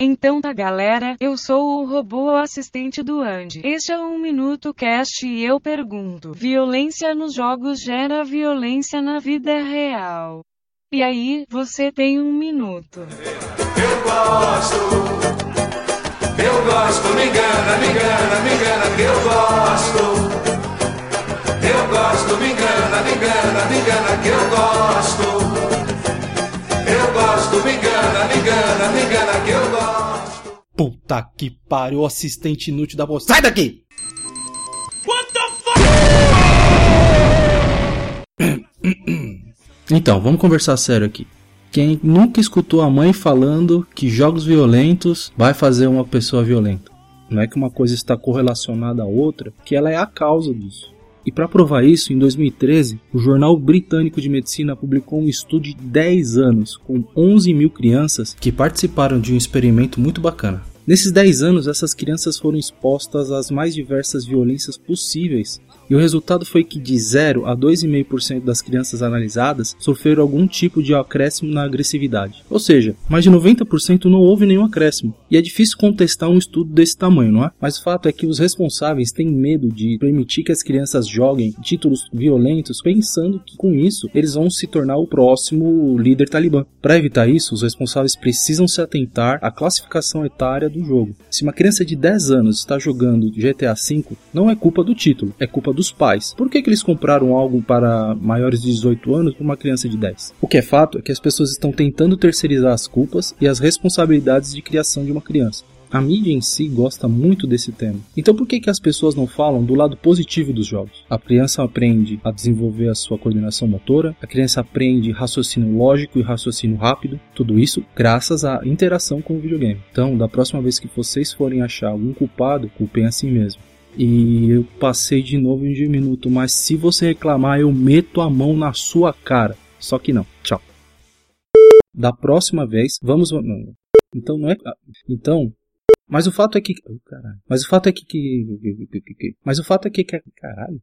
Então tá galera, eu sou o robô assistente do Andy. Este é um Minuto Cast e eu pergunto: violência nos jogos gera violência na vida real? E aí, você tem um minuto. Eu gosto, eu gosto, me engana, me engana, me engana que eu gosto. Eu gosto, me engana, me engana, me engana que eu gosto. Eu gosto, me engana, me engana, me engana que eu. Puta que pariu, assistente inútil da bolsa. Sai daqui! Então, vamos conversar sério aqui. Quem nunca escutou a mãe falando que jogos violentos vai fazer uma pessoa violenta? Não é que uma coisa está correlacionada à outra, que ela é a causa disso. E para provar isso, em 2013, o Jornal Britânico de Medicina publicou um estudo de 10 anos com 11 mil crianças que participaram de um experimento muito bacana. Nesses 10 anos, essas crianças foram expostas às mais diversas violências possíveis e o resultado foi que de 0 a 2,5% das crianças analisadas sofreram algum tipo de acréscimo na agressividade. Ou seja, mais de 90% não houve nenhum acréscimo. E é difícil contestar um estudo desse tamanho, não é? Mas o fato é que os responsáveis têm medo de permitir que as crianças joguem títulos violentos pensando que com isso eles vão se tornar o próximo líder talibã. Para evitar isso, os responsáveis precisam se atentar à classificação etária do jogo. Se uma criança de 10 anos está jogando GTA V, não é culpa do título, é culpa dos pais. Por que, que eles compraram algo para maiores de 18 anos para uma criança de 10? O que é fato é que as pessoas estão tentando terceirizar as culpas e as responsabilidades de criação de uma criança. A mídia em si gosta muito desse tema. Então por que, que as pessoas não falam do lado positivo dos jogos? A criança aprende a desenvolver a sua coordenação motora, a criança aprende raciocínio lógico e raciocínio rápido, tudo isso graças à interação com o videogame. Então, da próxima vez que vocês forem achar algum culpado, culpem a si mesmo. E eu passei de novo em um minuto, mas se você reclamar, eu meto a mão na sua cara. Só que não. Tchau. Da próxima vez, vamos. Então não é. Então. Mas o fato é que. Oh, caralho. Mas o fato é que mas o fato é que. Caralho.